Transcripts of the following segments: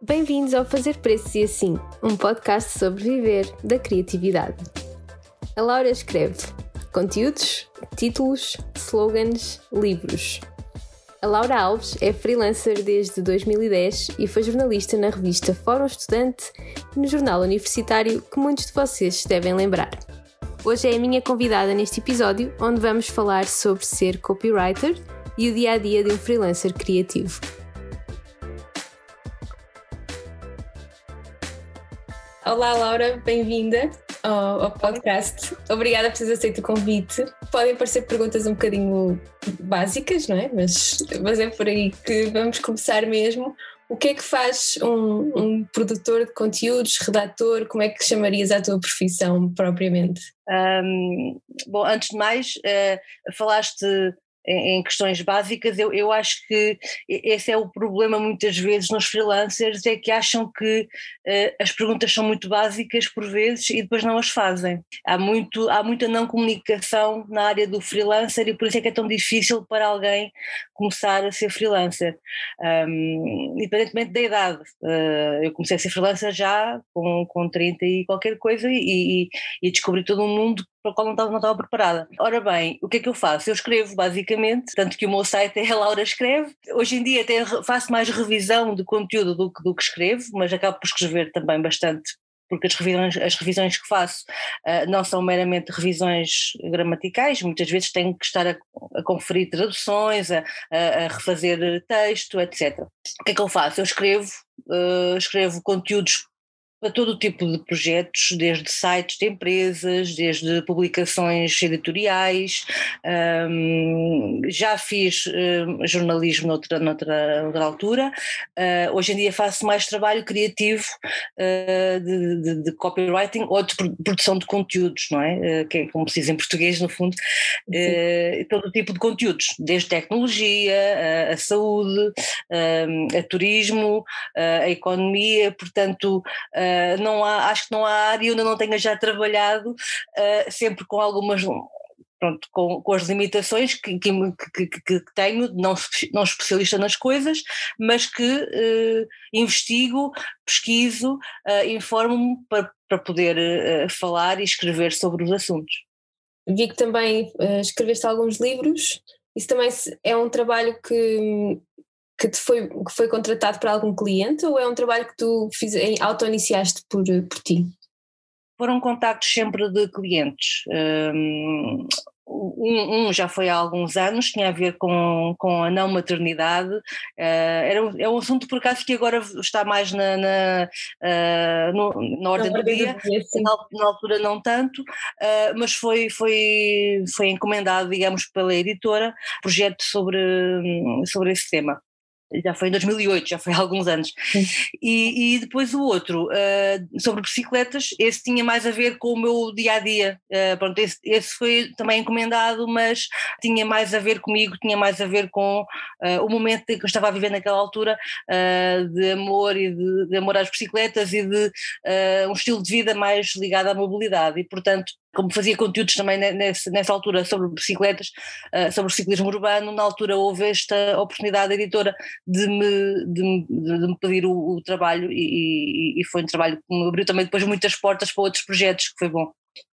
Bem-vindos ao Fazer Preços e Assim, um podcast sobre viver da criatividade. A Laura escreve conteúdos, títulos, slogans, livros. A Laura Alves é freelancer desde 2010 e foi jornalista na revista Fórum Estudante e no jornal universitário que muitos de vocês devem lembrar. Hoje é a minha convidada neste episódio, onde vamos falar sobre ser copywriter e o dia a dia de um freelancer criativo. Olá, Laura, bem-vinda ao, ao, podcast. Obrigada por teres aceito o convite. Podem parecer perguntas um bocadinho básicas, não é? Mas, mas é por aí que vamos começar mesmo. O que é que faz um, um, produtor de conteúdos, redator? Como é que chamarias a tua profissão propriamente? Um, bom, antes de mais, uh, falaste em, questões básicas, eu, eu acho que esse é o problema muitas vezes nos freelancers, é que acham que uh, as perguntas são muito básicas por vezes e depois não as fazem. Há, muito, há muita não comunicação na área do freelancer e por isso é que é tão difícil para alguém começar a ser freelancer, um, independentemente da idade. Uh, eu comecei a ser freelancer já com, com 30 e qualquer coisa e, e, e descobri todo um mundo para o qual não estava, não estava preparada. Ora bem, o que é que eu faço? Eu escrevo basicamente, tanto que o meu site é Laura Escreve. Hoje em dia até faço mais revisão de conteúdo do que, do que escrevo, mas acabo por escrever também bastante porque as revisões, as revisões que faço uh, não são meramente revisões gramaticais, muitas vezes tenho que estar a, a conferir traduções, a, a, a, refazer texto, etc. O que é que eu faço? Eu escrevo, uh, escrevo conteúdos para todo o tipo de projetos, desde sites de empresas, desde publicações editoriais, um, já fiz um, jornalismo noutra, noutra, noutra altura, uh, hoje em dia faço mais trabalho criativo uh, de, de, de, copywriting ou de produção de conteúdos, não é? Uh, que é como se diz em português no fundo, todo o tipo de conteúdos, desde tecnologia, a, a saúde, a turismo, a economia, portanto Uh, não há, acho que não há área onde eu não tenha já trabalhado, uh, sempre com algumas pronto, com, com, as limitações que, que, que, que, tenho, não, não especialista nas coisas, mas que uh, investigo, pesquiso, informo-me para, para poder falar e escrever sobre os assuntos. Vi que também escreveste alguns livros, isso também é um trabalho que que, te foi, que foi contratado para algum cliente ou é um trabalho que tu fiz, auto-iniciaste por, por ti? Foram contactos sempre de clientes. Um, um, um, já foi há alguns anos, tinha a ver com, com a não maternidade, uh, era, um, é um assunto por acaso que agora está mais na, na, uh, no, na ordem do dia, na, na, altura não tanto, uh, mas foi, foi, foi encomendado, digamos, pela editora, projeto sobre, sobre esse tema já foi em 2008, já foi há alguns anos. E, e, depois o outro, uh, sobre bicicletas, esse tinha mais a ver com o meu dia a dia. Uh, pronto, esse, esse, foi também encomendado, mas tinha mais a ver comigo, tinha mais a ver com uh, o momento que eu estava a viver naquela altura, de amor e de, de, amor às bicicletas e de um estilo de vida mais ligado à mobilidade. E portanto, como fazia conteúdos também nessa, nessa altura sobre bicicletas, uh, sobre o ciclismo urbano, na altura houve esta oportunidade da editora de me, de, de, de me pedir o, o trabalho e, e, foi um trabalho que me abriu também depois muitas portas para outros projetos, que foi bom.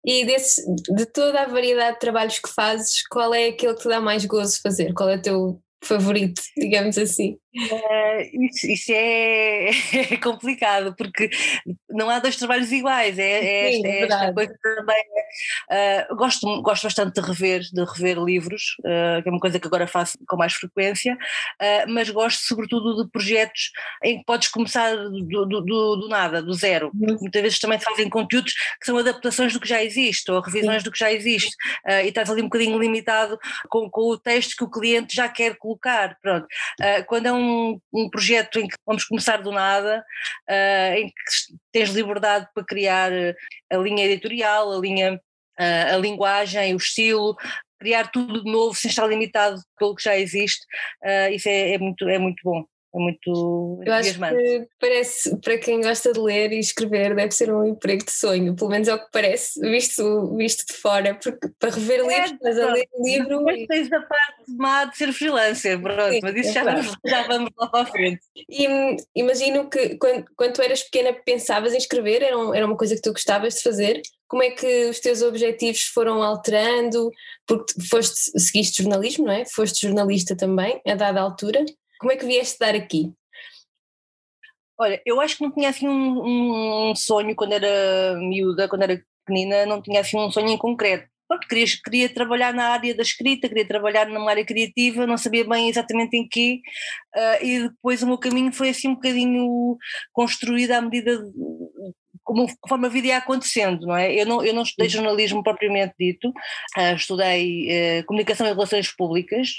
E desse, de toda a variedade de trabalhos que fazes, qual é aquele que te dá mais gozo fazer? Qual é o teu favorito, digamos assim? Uh, isso, isso é, é, complicado porque não há dois trabalhos iguais, é, é Sim, esta, é esta coisa também. Uh, gosto, gosto bastante de rever, de rever livros, uh, que é uma coisa que agora faço com mais frequência, mas gosto sobretudo de projetos em que podes começar do, do, do, nada, do zero. Uhum. Muitas vezes também fazem conteúdos que são adaptações do que já existe ou revisões do que já existe e estás ali um bocadinho limitado com, com o texto que o cliente já quer colocar. Pronto. quando é um um, um projeto em que vamos começar do nada, uh, em que tens liberdade para criar eh, a linha editorial, a linha, uh, a linguagem, o estilo, criar tudo de novo sem estar limitado pelo que já existe, uh, isso é, é, muito, é muito bom. É muito Eu acho que parece, para quem gosta de ler e escrever, deve ser um emprego de sonho, pelo menos é o que parece, visto, visto de fora, porque para rever é, livros, estás a ler um livro. E... tens a parte má de ser freelancer, pronto, Sim, mas isso é já, vamos, já vamos lá para a frente. E imagino que quando, quando tu eras pequena pensavas em escrever, era, um, era uma coisa que tu gostavas de fazer. Como é que os teus objetivos foram alterando? Porque foste, seguiste jornalismo, não é? Foste jornalista também, a dada altura. Como é que vieste dar aqui? Olha, eu acho que não tinha assim um, um, sonho quando era miúda, quando era pequenina, não tinha assim um sonho em concreto. Pronto, queria, queria trabalhar na área da escrita, queria trabalhar numa área criativa, não sabia bem exatamente em quê, uh, e depois o meu caminho foi assim um bocadinho construído à medida de, como, conforme a vida ia acontecendo, não é? Eu não, eu não estudei jornalismo propriamente dito, uh, estudei uh, comunicação e relações públicas,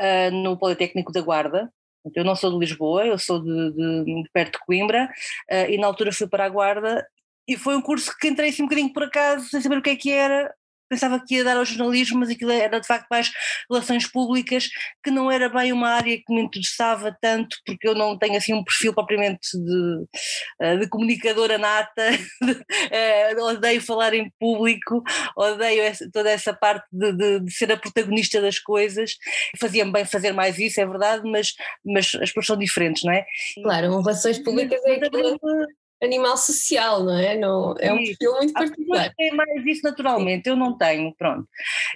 uh, no Politécnico da Guarda. Eu não sou de Lisboa, eu sou de, de, de perto de Coimbra uh, e na altura fui para a Guarda e foi um curso que entrei assim um bocadinho por acaso, sem saber o que é que era, pensava que ia dar ao jornalismo, mas aquilo era de facto mais relações públicas, que não era bem uma área que me interessava tanto, porque eu não tenho assim um perfil propriamente de, eh, de comunicadora nata, eh, odeio falar em público, odeio essa, toda essa parte de, de, de, ser a protagonista das coisas, fazia-me bem fazer mais isso, é verdade, mas, mas as pessoas são diferentes, não é? Claro, relações públicas é aquilo animal social, não é? Não, é um perfil muito particular. Tem mais isso naturalmente, eu não tenho, pronto.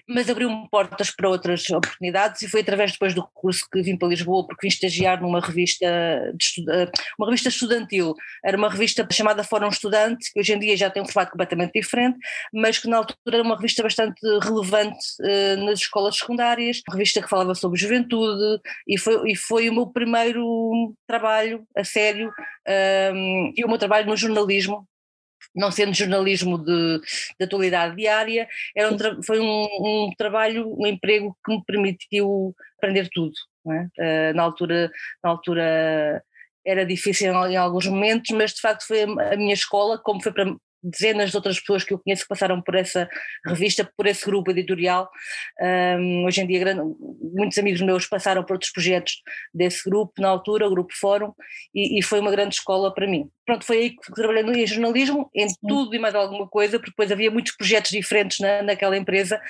Mas abriu-me portas para outras oportunidades e foi através depois do curso que vim para Lisboa, porque vim estagiar numa revista, de, uma revista estudantil. Era uma revista chamada Fórum Estudante, que hoje em dia já tem um formato completamente diferente, mas que na altura era uma revista bastante relevante uh, nas escolas secundárias, uma revista que falava sobre juventude e foi, e foi o meu primeiro trabalho a sério um, e o meu trabalho no jornalismo, não sendo jornalismo de, de atualidade diária, era um foi um, um, trabalho, um emprego que me permitiu aprender tudo. É? Uh, na, altura, na altura era difícil em alguns momentos, mas de facto foi a minha escola, como foi para dezenas de outras pessoas que eu conheço que passaram por essa revista, por esse grupo editorial. Um, hoje em dia, muitos amigos meus passaram por outros projetos desse grupo, na altura, o Grupo Fórum, e, e foi uma grande escola para mim pronto, foi aí que trabalhei em jornalismo, em tudo e mais alguma coisa, porque depois havia muitos projetos diferentes na, naquela empresa,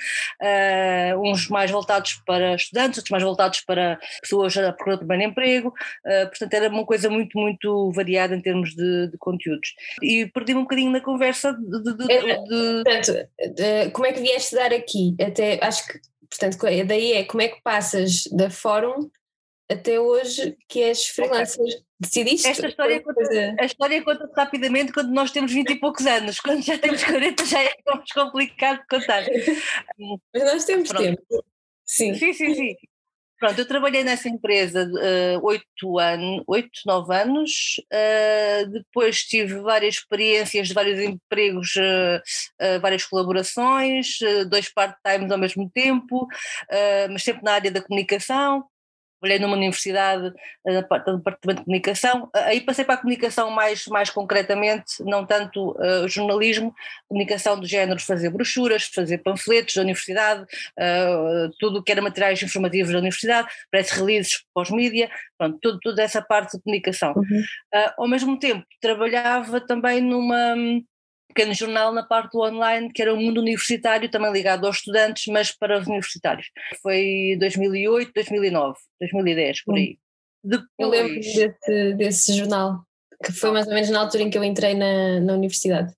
uh, uns mais voltados para estudantes, outros mais voltados para pessoas a procurar primeiro emprego, uh, portanto era uma coisa muito, muito variada em termos de, de conteúdos. E perdi-me um bocadinho na conversa de, de, é, de... Portanto, como é que vieste dar aqui? Até, acho que, portanto, daí é como é que passas da fórum até hoje que és freelancer. Okay. Decidiste? Esta história conta, a história conta-se rapidamente quando nós temos 20 e poucos anos, quando já temos 40 já é mais complicado de contar. Mas nós temos Pronto. tempo. Sim. sim, sim, sim. Pronto, eu trabalhei nessa empresa uh, oito anos, oito, nove anos, uh, depois tive várias experiências de vários empregos, uh, várias colaborações, dois part-times ao mesmo tempo, mas sempre na área da comunicação, trabalhei numa universidade no departamento de comunicação, aí passei para a comunicação mais, mais concretamente, não tanto uh, jornalismo, comunicação do género, fazer brochuras, fazer panfletos da universidade, uh, tudo o que era materiais informativos da universidade, press releases pós-mídia, pronto, tudo, toda essa parte de comunicação. Uhum. Uh, ao mesmo tempo, trabalhava também numa pequeno jornal na parte do online, que era o mundo universitário, também ligado aos estudantes, mas para os universitários. Foi 2008, 2009, 2010, por aí. Depois... Eu lembro desse, desse jornal, que foi mais ou menos na altura em que eu entrei na, na universidade.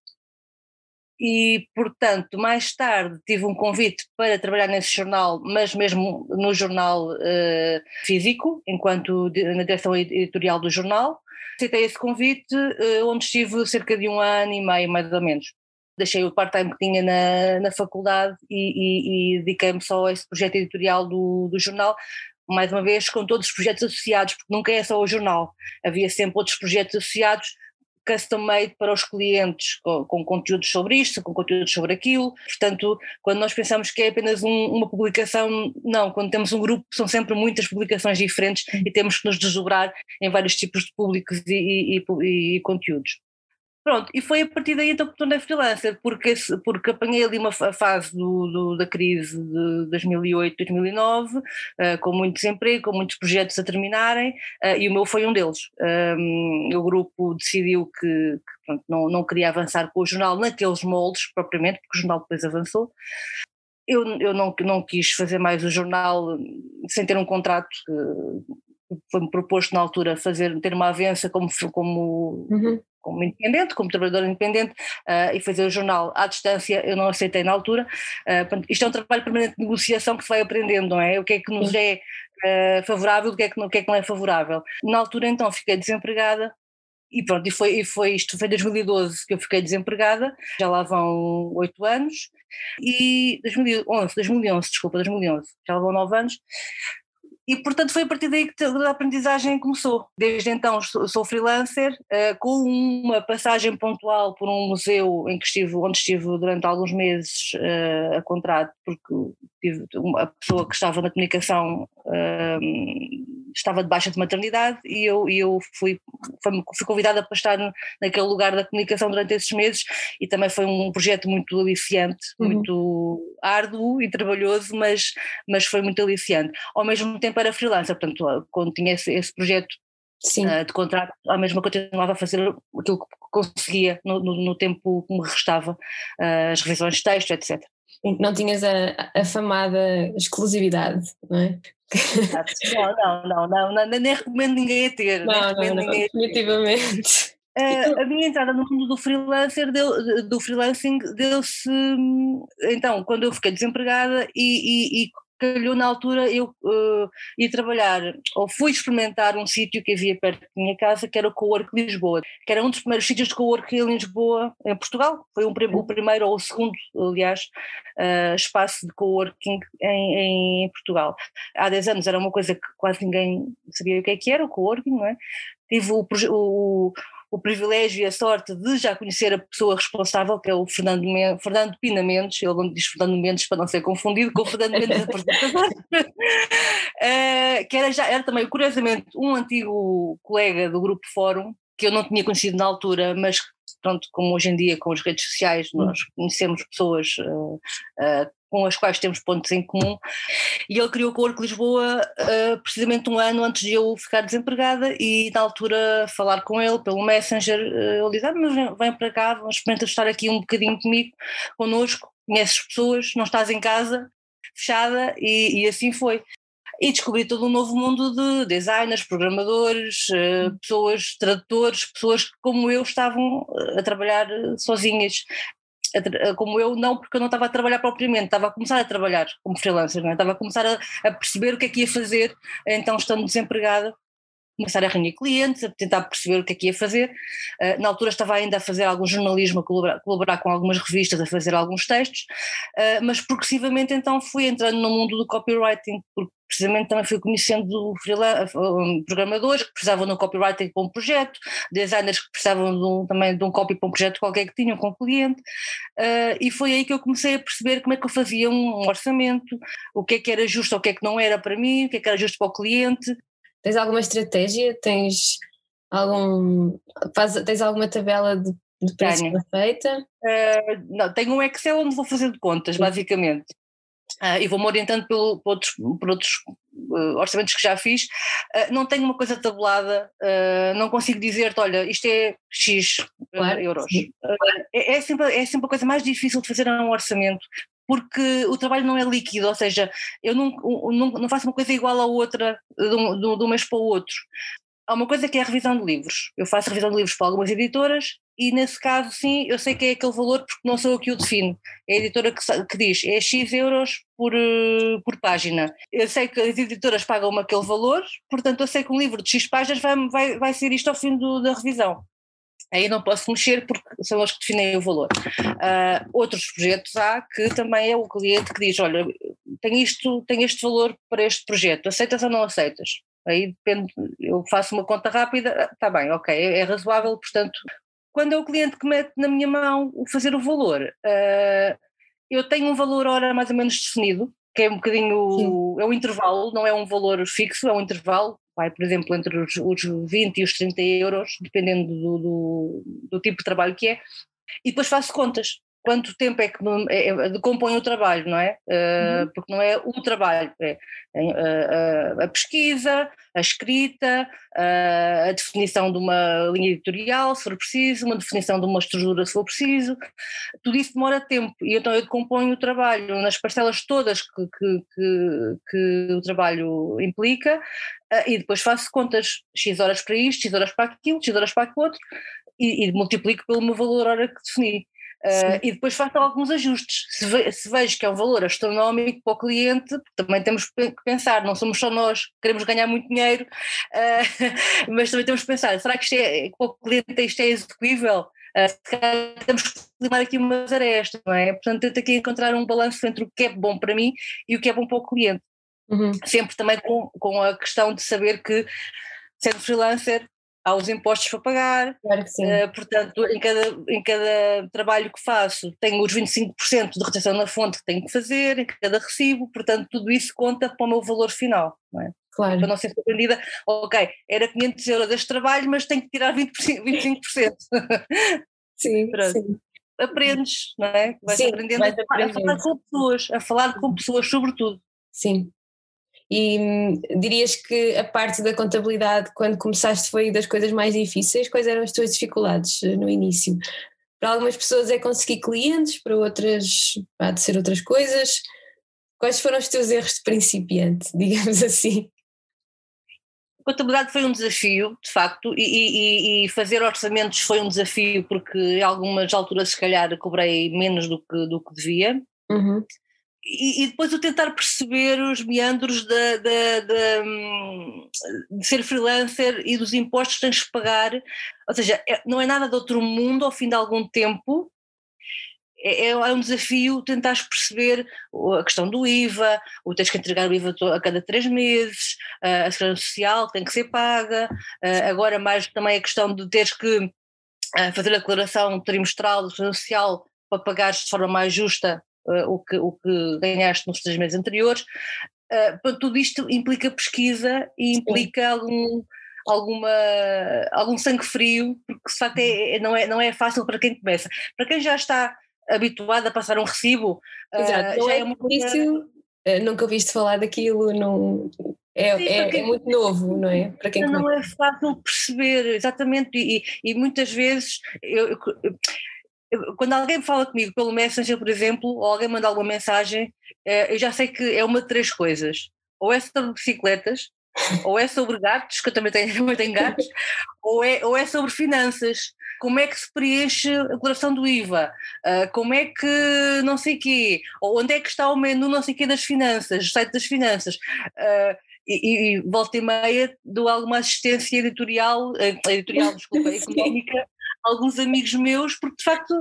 E, portanto, mais tarde tive um convite para trabalhar nesse jornal, mas mesmo no jornal uh, físico, enquanto na direção editorial do jornal aceitei esse convite, eh, onde estive cerca de um ano e meio, mais ou menos. Deixei o part-time que tinha na, na faculdade e, e, e dediquei-me só a esse projeto editorial do, do jornal, mais uma vez com todos os projetos associados, porque nunca é só o jornal, havia sempre outros projetos associados custom-made para os clientes, com, com, conteúdos sobre isto, com conteúdos sobre aquilo. Portanto, quando nós pensamos que é apenas um, uma publicação, não, quando temos um grupo, são sempre muitas publicações diferentes e temos que nos desdobrar em vários tipos de públicos e, e, e, e conteúdos. Pronto, e foi a partir daí então que tornei freelancer, porque, porque apanhei ali uma fase do, do, da crise de 2008, 2009, uh, com muito desemprego, com muitos projetos a terminarem, uh, e o meu foi um deles. Um, o grupo decidiu que, que pronto, não, não queria avançar com o jornal naqueles moldes propriamente, porque o jornal depois avançou. Eu, eu não, não quis fazer mais o jornal sem ter um contrato foi-me proposto na altura fazer, ter uma avença como, como, uhum. como independente, como trabalhador independente uh, e fazer o jornal à distância, eu não aceitei na altura. Uh, isto é um trabalho permanente de negociação que se vai aprendendo, não é? O que é que nos é uh, favorável, o que é que, o que é que não é favorável. Na altura então fiquei desempregada e pronto, e foi, e foi isto, foi em 2012 que eu fiquei desempregada, já lá vão oito anos, e 2011, 2011, desculpa, 2011, já lá vão nove anos, e, portanto, foi a partir daí que a aprendizagem começou. Desde então sou freelancer, uh, com uma passagem pontual por um museu em que estive, onde estive durante alguns meses uh, a contrato, porque tive uma pessoa que estava na comunicação uh, estava de baixa de maternidade e eu, e eu fui, fui convidada para estar naquele lugar da comunicação durante esses meses e também foi um projeto muito aliciante, uhum. muito árduo e trabalhoso, mas, mas foi muito aliciante. Ao mesmo tempo era freelancer, portanto, quando tinha esse, esse projeto uh, de contrato, à mesma continuava a fazer aquilo que conseguia no, no, no tempo que me restava, uh, as revisões de texto, etc. Não tinhas a, a famada exclusividade, não é? Não, não, não, não, nem recomendo ninguém a ter. Não, não, não, definitivamente. Uh, a minha entrada no mundo do freelancer deu, do freelancing deu-se então quando eu fiquei desempregada e, e, e calhou na altura eu uh, ir trabalhar, ou fui experimentar um sítio que havia perto da minha casa, que era o Cowork Lisboa, que era um dos primeiros sítios de cowork em Lisboa, em Portugal. Foi um, o primeiro ou o segundo, aliás, uh, espaço de coworking em, em Portugal. Há 10 anos era uma coisa que quase ninguém sabia o que é que era o coworking, não é? Tive o, o o privilégio e a sorte de já conhecer a pessoa responsável, que é o Fernando, Men Fernando Pina Mendes, ele não diz Fernando Mendes para não ser confundido com o Fernando Mendes apresentador, uh, que era, já, era também, curiosamente, um antigo colega do Grupo Fórum, que eu não tinha conhecido na altura, mas pronto, como hoje em dia com as redes sociais nós conhecemos pessoas uh, uh, com as quais temos pontos em comum, e ele criou o Corco Lisboa uh, precisamente um ano antes de eu ficar desempregada e na altura falar com ele pelo Messenger, ele diz, ah, mas vem, vem para cá, vamos experimentar estar aqui um bocadinho comigo, connosco, conheces pessoas, não estás em casa, fechada, e, e assim foi e descobri todo um novo mundo de designers, programadores, uh, pessoas, tradutores, pessoas que como eu estavam a trabalhar sozinhas como eu, não porque eu não estava a trabalhar propriamente, estava a começar a trabalhar como freelancer, é? estava a começar a, a, perceber o que é que ia fazer, então estando desempregada, começar a reunir clientes, a tentar perceber o que é que ia fazer. Uh, na altura estava ainda a fazer algum jornalismo, a colaborar, colaborar com algumas revistas, a fazer alguns textos, uh, mas progressivamente então fui entrando no mundo do copywriting, porque precisamente também fui conhecendo programadores que precisavam de um copywriting para um projeto, designers que precisavam de um, também de um copy para um projeto qualquer que tinham com o cliente, uh, e foi aí que eu comecei a perceber como é que eu fazia um orçamento, o que é que era justo, o que é que não era para mim, o que é que era justo para o cliente, Tens alguma estratégia? Tens algum. Faz, tens alguma tabela de, de preços feita? Uh, não, tenho um Excel onde vou fazendo contas, basicamente. Uh, e vou-me orientando pelo, por outros, por outros uh, orçamentos que já fiz. Uh, não tenho uma coisa tabulada, não consigo dizer-te, olha, isto é X claro, euros. É, é, sempre, é sempre a coisa mais difícil de fazer um orçamento, porque o trabalho não é líquido, ou seja, eu não, não, não faço uma coisa igual à outra de um, de um mês para o outro. Há uma coisa que é a revisão de livros. Eu faço revisão de livros para algumas editoras e nesse caso sim, eu sei que é aquele valor porque não sou eu que o defino. É a editora que, que diz é X euros por, uh, por página. Eu sei que as editoras pagam-me aquele valor, portanto eu sei que um livro de X páginas vai, vai, vai ser isto ao fim do, da revisão. Aí não posso mexer porque são eles que definem o valor. Uh, outros projetos há que também é o cliente que diz: olha, tem isto, tem este valor para este projeto, aceitas ou não aceitas? Aí depende, eu faço uma conta rápida, está bem, ok, é, é, razoável, portanto, quando é o cliente que mete na minha mão o fazer o valor, uh, eu tenho um valor hora mais ou menos definido, que é um bocadinho, Sim. é um intervalo, não é um valor fixo, é um intervalo, vai, por exemplo, entre os, os 20 e os 30 euros, dependendo do, do, do tipo de trabalho que é, e depois faço contas quanto tempo é que é, é, compõe o trabalho, não é? Uh, porque não é o trabalho, é a, a, a pesquisa, a escrita, a, a, definição de uma linha editorial, se for preciso, uma definição de uma estrutura, se for preciso, tudo isso demora tempo e então eu componho o trabalho nas parcelas todas que, que, que, que o trabalho implica e depois faço contas, X horas para isto, X horas para aquilo, X horas para aquilo outro e, e multiplico pelo meu valor hora que defini. Uh, e depois faço alguns ajustes. Se, ve, se, vejo que é um valor astronómico para o cliente, também temos que pensar, não somos só nós que queremos ganhar muito dinheiro, uh, mas também temos que pensar, será que isto é, para o cliente isto é execuível? Uh, temos que limar aqui umas arestas, não é? Portanto, tento aqui encontrar um balanço entre o que é bom para mim e o que é bom para o cliente. Uhum. Sempre também com, com a questão de saber que, sendo freelancer, há os impostos para pagar, claro que sim. Uh, portanto, em cada, em cada trabalho que faço tenho os 25% de retenção na fonte que tenho que fazer, em cada recibo, portanto, tudo isso conta para o meu valor final, não é? Claro. Para não ser surpreendida, ok, era 500 euros este trabalho, mas tenho que tirar 20%, 25%. sim, sim. Aprendes, não é? Vais sim, aprendendo vais a, a falar com pessoas, a falar com pessoas, sobretudo. Sim, e hum, dirias que a parte da contabilidade, quando começaste, foi das coisas mais difíceis? Quais eram as tuas dificuldades eh, no início? Para algumas pessoas é conseguir clientes, para outras há de ser outras coisas. Quais foram os teus erros de principiante, digamos assim? Contabilidade foi um desafio, de facto, e, e, e, fazer orçamentos foi um desafio, porque em algumas alturas, se calhar, cobrei menos do que, do que devia. Uhum e, e, depois o tentar perceber os meandros de, de, de, de, ser freelancer e dos impostos que tens de pagar, ou seja, é, não é nada de outro mundo ao fim de algum tempo, é, é, é um desafio tentar perceber a questão do IVA, o tens que entregar o IVA a cada três meses, a segurança social tem que ser paga, agora mais também a questão de teres que fazer a declaração trimestral da segurança social para pagares de forma mais justa uh, o, que, o que ganhaste nos três meses anteriores. Uh, tudo isto implica pesquisa e implica algum, alguma, algum sangue frio, porque de facto é, é, não, é, não é fácil para quem começa. Para quem já está habituado a passar um recibo, Exato, uh, já é, é muito difícil. Nunca ouviste falar daquilo, não, é, Sim, é, é, muito novo, não é? Para quem não é fácil perceber, exatamente, e, e muitas vezes eu, eu, quando alguém fala comigo pelo Messenger, por exemplo, ou alguém manda alguma mensagem, eh, eu já sei que é uma de três coisas. Ou é sobre bicicletas, ou é sobre gatos, que eu também tenho, também tenho gatos, ou é, ou é sobre finanças. Como é que se preenche a declaração do IVA? Uh, como é que não sei quê? Ou onde é que está o menu não sei quê das finanças, o site das finanças? Uh, e, e volta e meia dou alguma assistência editorial, editorial, desculpa, económica alguns amigos meus, porque de facto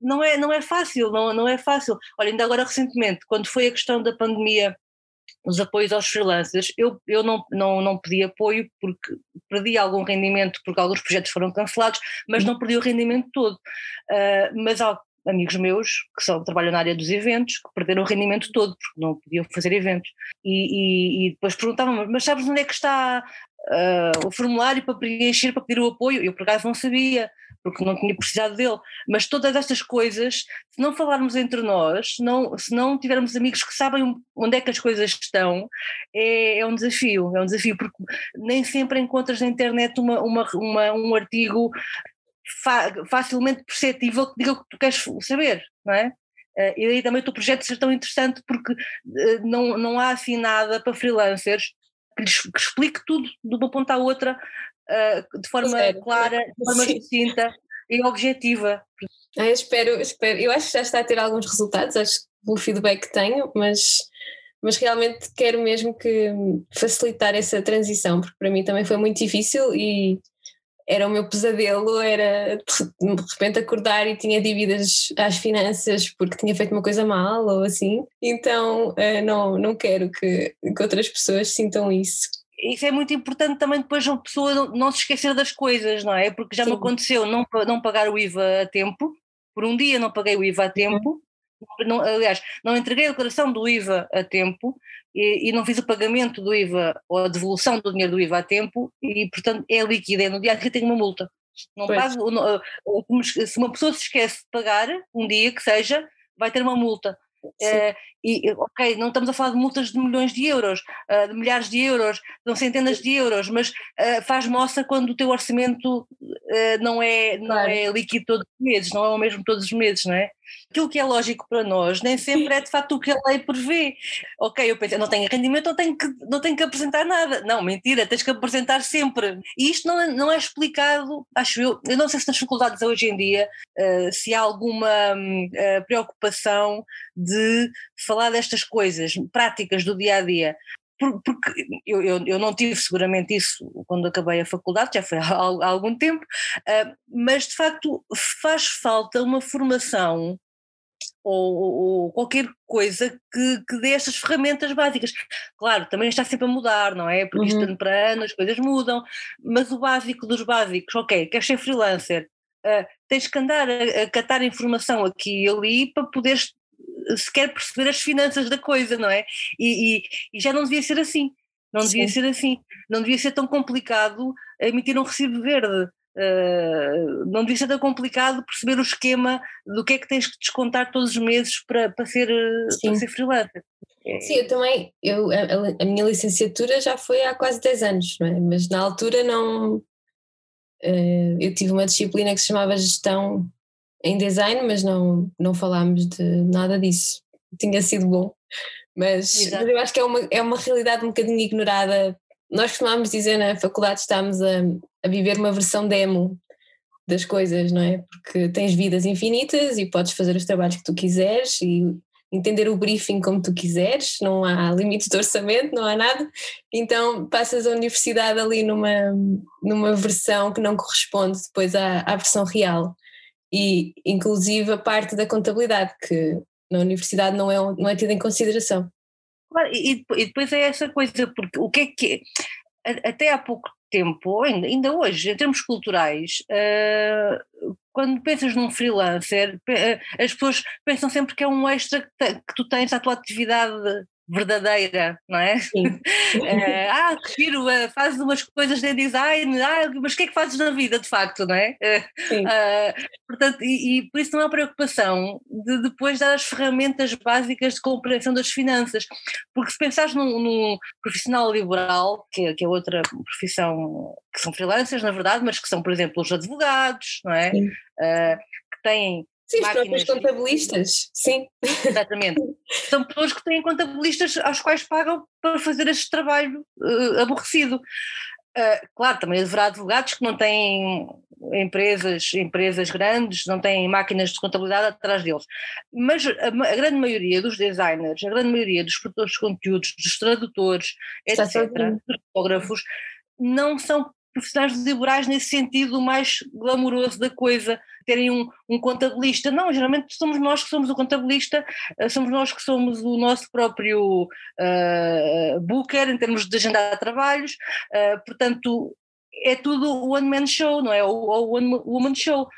não é, não é fácil, não, não é fácil. Olha, ainda agora recentemente, quando foi a questão da pandemia, os apoios aos freelancers, eu, eu não, não, não pedi apoio porque perdi algum rendimento, porque alguns projetos foram cancelados, mas não perdi o rendimento todo. Uh, mas há amigos meus que são, trabalham na área dos eventos, que perderam o rendimento todo, porque não podiam fazer eventos. E, e, e depois perguntavam, mas sabes onde é que está uh, o formulário para preencher, para pedir o apoio? Eu por acaso não sabia porque não tinha precisado dele. Mas todas estas coisas, se não falarmos entre nós, se não, se não tivermos amigos que sabem onde é que as coisas estão, é, é um desafio, é um desafio, porque nem sempre encontras na internet uma, uma, uma um artigo fa facilmente perceptível que diga o que tu queres saber, não é? Uh, e aí também o teu projeto ser tão interessante porque uh, não, não há assim nada para freelancers que, lhes, que explique tudo de uma ponta à outra uh, de forma Sério? clara, de forma sucinta e objetiva. Ah, eu espero, espero, eu acho que já está a ter alguns resultados, acho que pelo feedback que tenho, mas, mas realmente quero mesmo que facilitar essa transição, porque para mim também foi muito difícil e era o meu pesadelo, era de repente acordar e tinha dívidas às finanças porque tinha feito uma coisa mal ou assim. Então ah, não, não quero que, que outras pessoas sintam isso isso é muito importante também depois uma pessoa não se esquecer das coisas, não é? Porque já Sim. me aconteceu não, não pagar o IVA a tempo, por um dia não paguei o IVA a tempo, não, aliás, não entreguei a declaração do IVA a tempo e, e, não fiz o pagamento do IVA ou a devolução do dinheiro do IVA a tempo e, portanto, é líquido, é no dia que tenho uma multa. Não pago, não, se uma pessoa se esquece de pagar, um dia que seja, vai ter uma multa. Uh, e, ok, não estamos a falar de multas de milhões de euros, uh, de milhares de euros, de centenas de euros, mas uh, faz moça quando o teu orçamento não, é, não claro. é líquido todos os meses, não é o mesmo todos os meses, não é? aquilo que é lógico para nós nem sempre é de facto o que a lei prevê. Ok, eu pensei, não tenho rendimento, não tenho que, não tenho que apresentar nada. Não, mentira, tens que apresentar sempre. E isto não é, não é explicado, acho eu, eu não sei se nas faculdades hoje em dia uh, se há alguma uh, preocupação de falar destas coisas práticas do dia a dia porque eu, eu, eu, não tive seguramente isso quando acabei a faculdade, já foi há, há algum tempo, uh, mas de facto faz falta uma formação ou, ou, qualquer coisa que, que dê estas ferramentas básicas. Claro, também está sempre a mudar, não é? Porque isto uhum. ano para ano as coisas mudam, mas o básico dos básicos, ok, queres ser freelancer, uh, tens que andar a, a catar informação aqui e ali para poderes sequer perceber as finanças da coisa, não é? E, e, e já não devia ser assim. Não devia Sim. ser assim. Não devia ser tão complicado emitir um recibo verde. Uh, não devia ser tão complicado perceber o esquema do que é que tens que descontar todos os meses para, para, ser, para ser freelancer. Sim, eu também, eu, a, a, minha licenciatura já foi há quase 10 anos, é? mas na altura não. Uh, eu tive uma disciplina que se chamava Gestão em design, mas não, não falámos de nada disso. Tinha sido bom. Mas, mas, eu acho que é uma, é uma realidade um bocadinho ignorada. Nós costumamos dizer na faculdade estamos a, a viver uma versão demo das coisas, não é? Porque tens vidas infinitas e podes fazer os trabalhos que tu quiseres e entender o briefing como tu quiseres, não há limites de orçamento, não há nada. Então passas a universidade ali numa, numa versão que não corresponde depois à, à versão real e inclusive a parte da contabilidade, que na universidade não é, não é tida em consideração. Claro, e, e depois é essa coisa, porque o que é que até há pouco tempo, ainda, hoje, em termos culturais, uh, quando pensas num freelancer, uh, as pessoas pensam sempre que é um extra que tu tens à tua atividade verdadeira, não é? Sim. é, ah, que giro, uh, fazes umas coisas de design, ah, mas o que é que fazes na vida de facto, não é? Uh, portanto, e, e, por isso não há preocupação de depois dar as ferramentas básicas de compreensão das finanças, porque se pensares num, num profissional liberal, que, que, é outra profissão, que são freelancers na verdade, mas que são por exemplo os advogados, não é? Uh, que têm Sim, os próprios contabilistas, sim. Exatamente. São pessoas que têm contabilistas aos quais pagam para fazer este trabalho uh, aborrecido. Uh, claro, também haverá advogados que não têm empresas, empresas grandes, não têm máquinas de contabilidade atrás deles. Mas a, a grande maioria dos designers, a grande maioria dos produtores de conteúdos, dos tradutores, etc., dos fotógrafos, não são profissionais liberais nesse sentido mais glamouroso da coisa, terem um, um, contabilista. Não, geralmente somos nós que somos o contabilista, eh, somos nós que somos o nosso próprio uh, booker em termos de agendar trabalhos, uh, portanto é tudo o one man show, não é? Ou o one woman show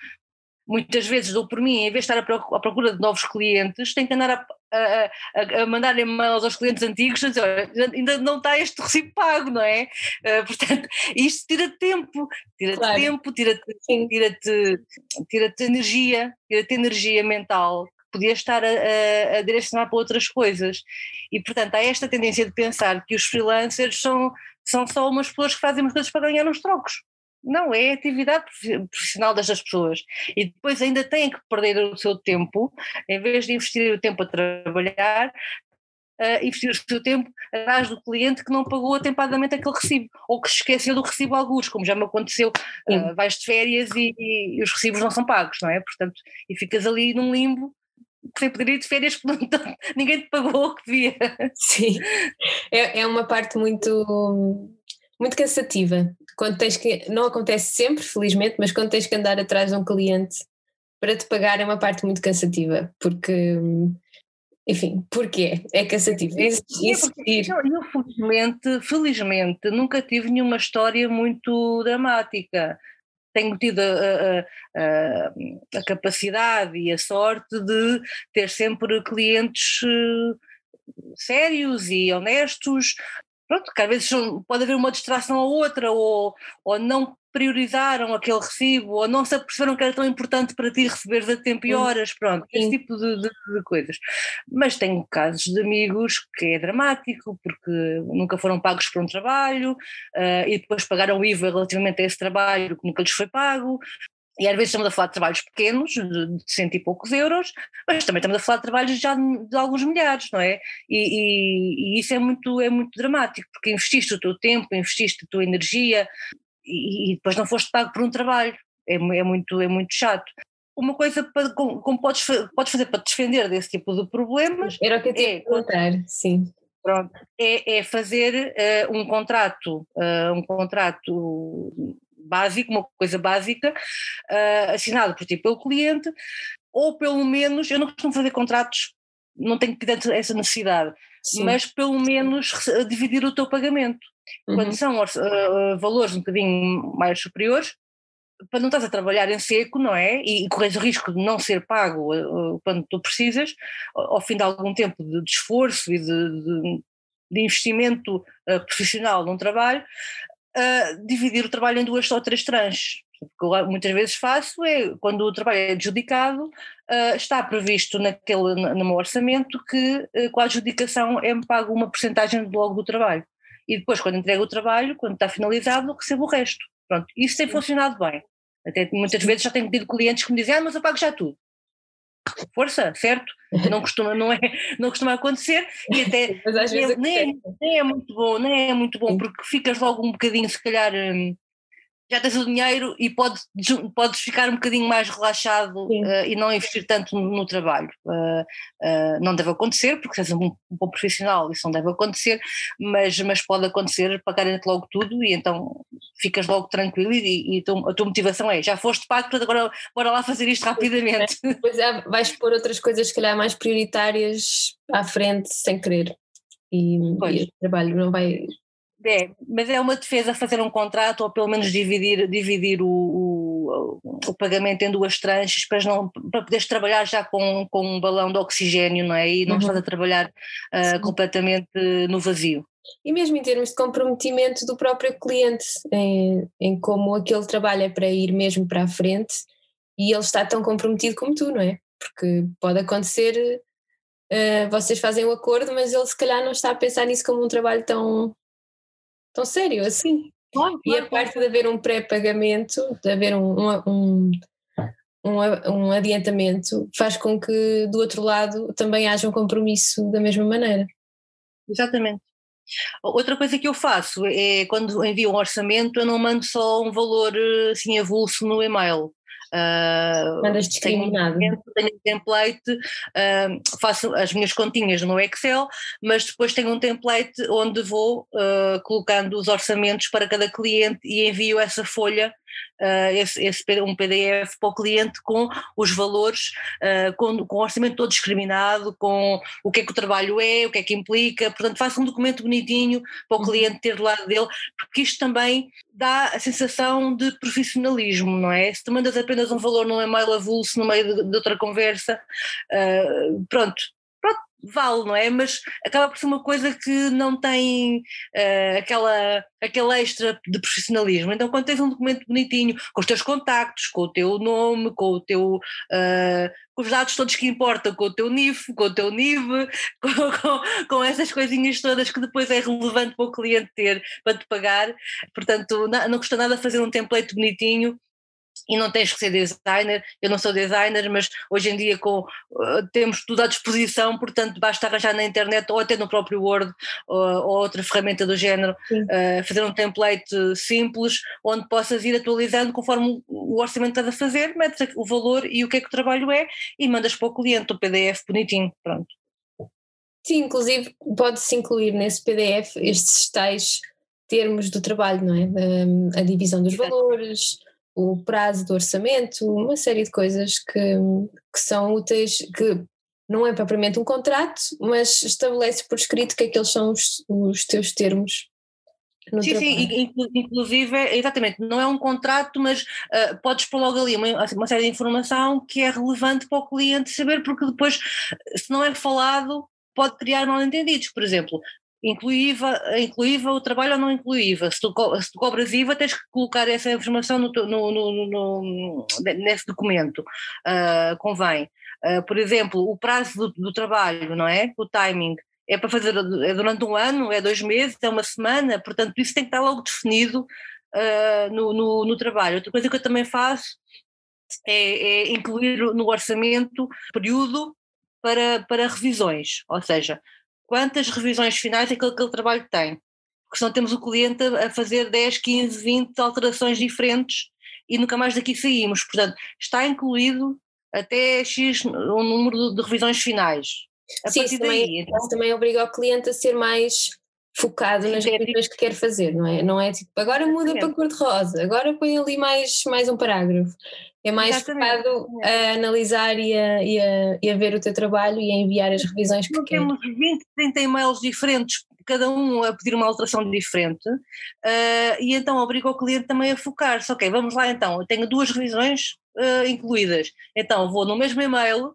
muitas vezes dou por mim, em vez de estar à procura de novos clientes, tenho que andar a, a, a, a mandar e-mails aos clientes antigos a dizer, olha, ainda não está este recibo pago, não é? Uh, portanto, isto tira tempo, tira-te claro. tempo, tira-te tira tira energia, tira-te energia mental que podia estar a, a, direcionar para outras coisas. E, portanto, há esta tendência de pensar que os freelancers são, são só umas pessoas que fazem coisas para ganhar uns trocos. Não, é atividade profissional destas pessoas. E depois ainda têm que perder o seu tempo, em vez de investir o tempo a trabalhar, uh, investir o seu tempo atrás do cliente que não pagou atempadamente aquele recibo, ou que se esqueceu do recibo alguns, como já me aconteceu, uh, vais de férias e, e, os recibos não são pagos, não é? Portanto, e ficas ali num limbo sem poder ir de férias porque ninguém te pagou o que devia. Sim, é, é uma parte muito muito cansativa. Quando tens que, não acontece sempre, felizmente, mas quando tens que andar atrás de um cliente para te pagar é uma parte muito cansativa, porque enfim, porquê? É cansativo. Existir. Eu, felizmente, felizmente, nunca tive nenhuma história muito dramática. tenho tido a, a, a, capacidade e a sorte de ter sempre clientes sérios e honestos, pronto, que às vezes pode haver uma distração ou outra, ou, ou não priorizaram aquele recibo, ou não se aperceberam que era tão importante para ti receberes a tempo e horas, pronto, Sim. esse tipo de, de, de, coisas. Mas tenho casos de amigos que é dramático, porque nunca foram pagos por um trabalho, uh, e depois pagaram o IVA relativamente a esse trabalho que nunca lhes foi pago, e às vezes estamos a falar de trabalhos pequenos, de cento e poucos euros, mas também estamos a falar de trabalhos já de, de alguns milhares, não é? E, e, e, isso é muito, é muito dramático, porque investiste o teu tempo, investiste a tua energia e, e depois não foste pago por um trabalho. É, é, muito, é muito chato. Uma coisa para, como, como podes, podes fazer para te defender desse tipo de problemas. Era o que eu tinha é, contar, sim. Pronto, é, é fazer uh, um contrato, uh, um contrato básico, uma coisa básica, uh, assinado por ti pelo cliente, ou pelo menos, eu não costumo fazer contratos, não tenho que ter essa necessidade, Sim. mas pelo menos dividir o teu pagamento. Uhum. Quando são uh, valores um bocadinho mais superiores, para não estás a trabalhar em seco, não é? E, e corres o risco de não ser pago uh, quando tu precisas, ao, fim de algum tempo de, de esforço e de, de, de investimento uh, profissional num trabalho, uh, dividir o trabalho em duas ou três tranches. O que eu muitas vezes faço é, quando o trabalho é adjudicado, uh, está previsto naquele, no meu orçamento que uh, com a adjudicação é-me pago uma porcentagem logo do trabalho. E depois, quando entrego o trabalho, quando está finalizado, recebo o resto. Pronto, isso tem funcionado bem. Até muitas vezes já tenho tido clientes que me dizem, ah, mas eu pago já tudo força, certo? Não costuma, não é, não costuma acontecer e até nem, nem, é, nem, é muito bom, nem é muito bom, porque ficas logo um bocadinho, se calhar, hum, já tens o dinheiro e podes, podes ficar um bocadinho mais relaxado uh, e não investir tanto no, no trabalho. Uh, uh, não deve acontecer, porque és um, um bom profissional, isso não deve acontecer, mas, mas pode acontecer pagarem-te logo tudo e então ficas logo tranquilo e, e a tua motivação é já foste pago, agora bora lá fazer isto rapidamente. Pois é, vais pôr outras coisas se calhar mais prioritárias à frente sem querer. E, e o trabalho não vai é, mas é uma defesa fazer um contrato ou pelo menos dividir, dividir o, o, o pagamento em duas tranches para, não, para poderes trabalhar já com, com um balão de oxigênio, não é? E não uhum. estás a trabalhar uh, completamente no vazio. E mesmo em termos de comprometimento do próprio cliente, em, em como aquele trabalho é para ir mesmo para a frente e ele está tão comprometido como tu, não é? Porque pode acontecer, uh, vocês fazem o acordo, mas ele se calhar não está a pensar nisso como um trabalho tão Tão sério, assim. Claro, e a parte de haver um pré-pagamento, de haver um, um, um, um, adiantamento, faz com que do outro lado também haja um compromisso da mesma maneira. Exatamente. Outra coisa que eu faço é quando envio um orçamento, eu não mando só um valor assim avulso no e-mail. Mandas discriminado. Tenho, tenho um template, uh, faço as minhas continhas no Excel, mas depois tenho um template onde vou uh, colocando os orçamentos para cada cliente e envio essa folha uh, esse, esse, um PDF para o cliente com os valores, uh, com, com o orçamento todo discriminado, com o que é que o trabalho é, o que é que implica, portanto faça um documento bonitinho para o uhum. cliente ter do lado dele, porque isto também dá a sensação de profissionalismo, não é? Se tu mandas apenas um valor num e-mail avulso no meio de, de outra conversa, uh, pronto, vale, não é? Mas acaba por ser uma coisa que não tem uh, aquela, aquela extra de profissionalismo. Então, quando tens um documento bonitinho, com os teus contactos, com o teu nome, com o teu. Uh, com os dados todos que importam, com o teu NIF, com o teu NIV, com, com, com, essas coisinhas todas que depois é relevante para o cliente ter para te pagar. Portanto, não, não custa nada fazer um template bonitinho e não tens que ser designer, eu não sou designer, mas hoje em dia com, uh, temos tudo à disposição, portanto basta arranjar na internet ou até no próprio Word ou, ou outra ferramenta do género, uh, fazer um template simples onde possas ir atualizando conforme o orçamento que estás a fazer, metes o valor e o que é que o trabalho é e mandas para o cliente o PDF bonitinho, pronto. Sim, inclusive pode-se incluir nesse PDF estes tais termos do trabalho, não é? A divisão dos valores, o prazo do orçamento, uma série de coisas que, que são úteis, que não é propriamente um contrato, mas estabelece por escrito que aqueles são os, os teus termos sim, trabalho. sim, inclusive, exatamente, não é um contrato, mas uh, podes pôr logo ali uma, assim, uma, série de informação que é relevante para o cliente saber, porque depois, se não é falado, pode criar mal-entendidos. Por exemplo, inclui IVA, o trabalho ou não inclui IVA? Se tu, se tu cobras IVA, tens que colocar essa informação no, no, no, no nesse documento, uh, convém. Uh, por exemplo, o prazo do, do, trabalho, não é? O timing. É para fazer é durante um ano, é dois meses, é uma semana, portanto, isso tem que estar logo definido uh, no, no, no, trabalho. Outra coisa que eu também faço é, é incluir no orçamento período para, para revisões, ou seja, quantas revisões finais é que aquele trabalho tem. Porque senão temos o cliente a fazer 10, 15, 20 alterações diferentes e nunca mais daqui saímos. Portanto, está incluído até X o número de revisões finais. A Sim, isso daí, também, então, também obriga o cliente a ser mais focado nas revisões que quer fazer, não é? Não é tipo, agora muda para cor-de-rosa, agora põe ali mais, mais um parágrafo. É mais Exatamente. focado a analisar e a, e, a, e a ver o teu trabalho e a enviar as revisões que quer. Temos 20, 30 e-mails diferentes, cada um a pedir uma alteração diferente, uh, e então obriga o cliente também a focar-se. Ok, vamos lá então, eu tenho duas revisões uh, incluídas, então vou no mesmo e-mail,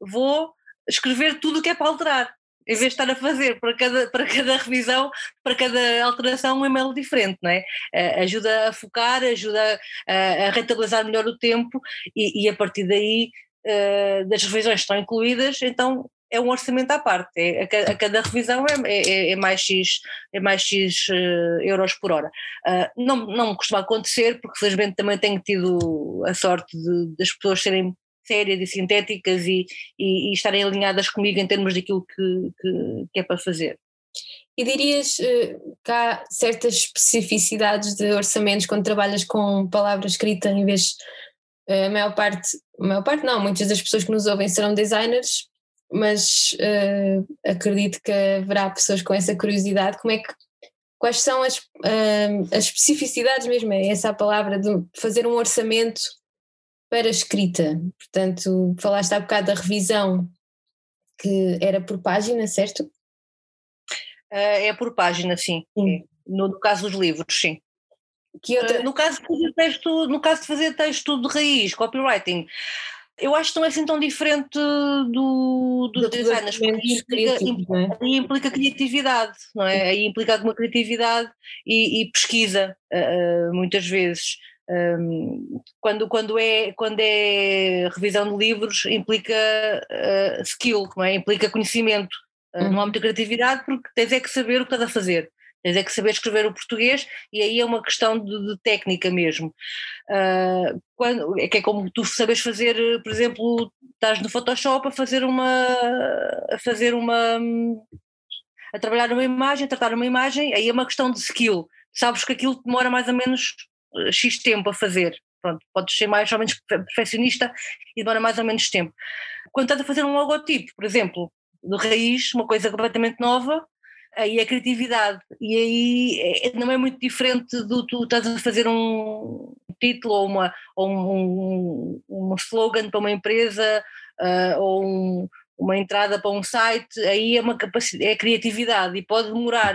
vou escrever tudo o que é para alterar em vez de estar a fazer para cada, para cada revisão, para cada alteração, um e-mail diferente, não é? Uh, ajuda a focar, ajuda a, a rentabilizar melhor o tempo e, e a partir daí uh, das revisões estão incluídas, então é um orçamento à parte, é, a, a, cada revisão é, é, é, mais X, é mais X uh, euros por hora. Uh, não, não costuma acontecer, porque felizmente também tenho tido a sorte de, das pessoas serem sérias e sintéticas e, e, e, estarem alinhadas comigo em termos daquilo que, que, que é para fazer. E dirias uh, que há certas especificidades de orçamentos quando trabalhas com palavra escrita em vez uh, a maior parte, a maior parte não, muitas das pessoas que nos ouvem serão designers, mas uh, acredito que haverá pessoas com essa curiosidade. Como é que quais são as, as especificidades mesmo, é essa a palavra de fazer um orçamento para escrita. Portanto, falaste há bocado da revisão que era por página, certo? Uh, é por página, sim. sim. No, no, caso dos livros, sim. Outra... Uh, no, caso de fazer texto, no caso de fazer texto de raiz, copywriting, eu acho que não é assim tão diferente do, do, do design, implica, implica, é? implica criatividade, não é? Aí implica alguma criatividade e, e pesquisa, uh, muitas vezes. Um, quando, quando, é, quando é revisão de livros implica uh, skill, é? implica conhecimento, uh, não há muita criatividade porque tens é que saber o que estás a fazer, tens é que saber escrever o português e aí é uma questão de, de técnica mesmo. Uh, quando, é que é como tu sabes fazer, por exemplo, estás no Photoshop a fazer uma a fazer uma a trabalhar uma imagem, a tratar uma imagem, aí é uma questão de skill. Sabes que aquilo demora mais ou menos X tempo a fazer. Pronto, podes ser mais ou menos perfeccionista e demora mais ou menos tempo. Quando estás a fazer um logotipo, por exemplo, de raiz, uma coisa completamente nova, aí a criatividade. E aí é, não é muito diferente do tu estás a fazer um título ou, uma, ou um, um, um slogan para uma empresa uh, ou um, uma entrada para um site, aí é uma capacidade, é criatividade e pode demorar,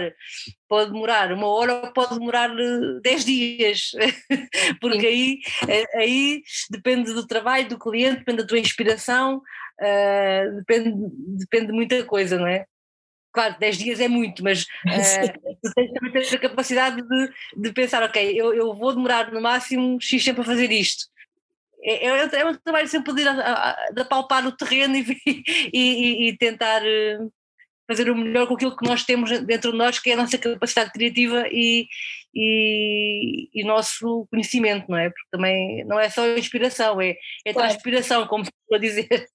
pode demorar uma hora ou pode demorar eh, dez dias, porque aí, eh, aí depende do trabalho do cliente, depende da tua inspiração, uh, depende, depende de muita coisa, não é? Claro, 10 dias é muito, mas uh, tu tens também a capacidade de, de pensar, ok, eu, eu vou demorar no máximo X tempo a fazer isto é, é, é um trabalho sempre de, de apalpar o terreno e, e, e, tentar eh, fazer o melhor com aquilo que nós temos dentro de nós, que é a nossa capacidade criativa e, e, e nosso conhecimento, não é? Porque também não é só inspiração, é, é claro. transpiração, como se pode dizer.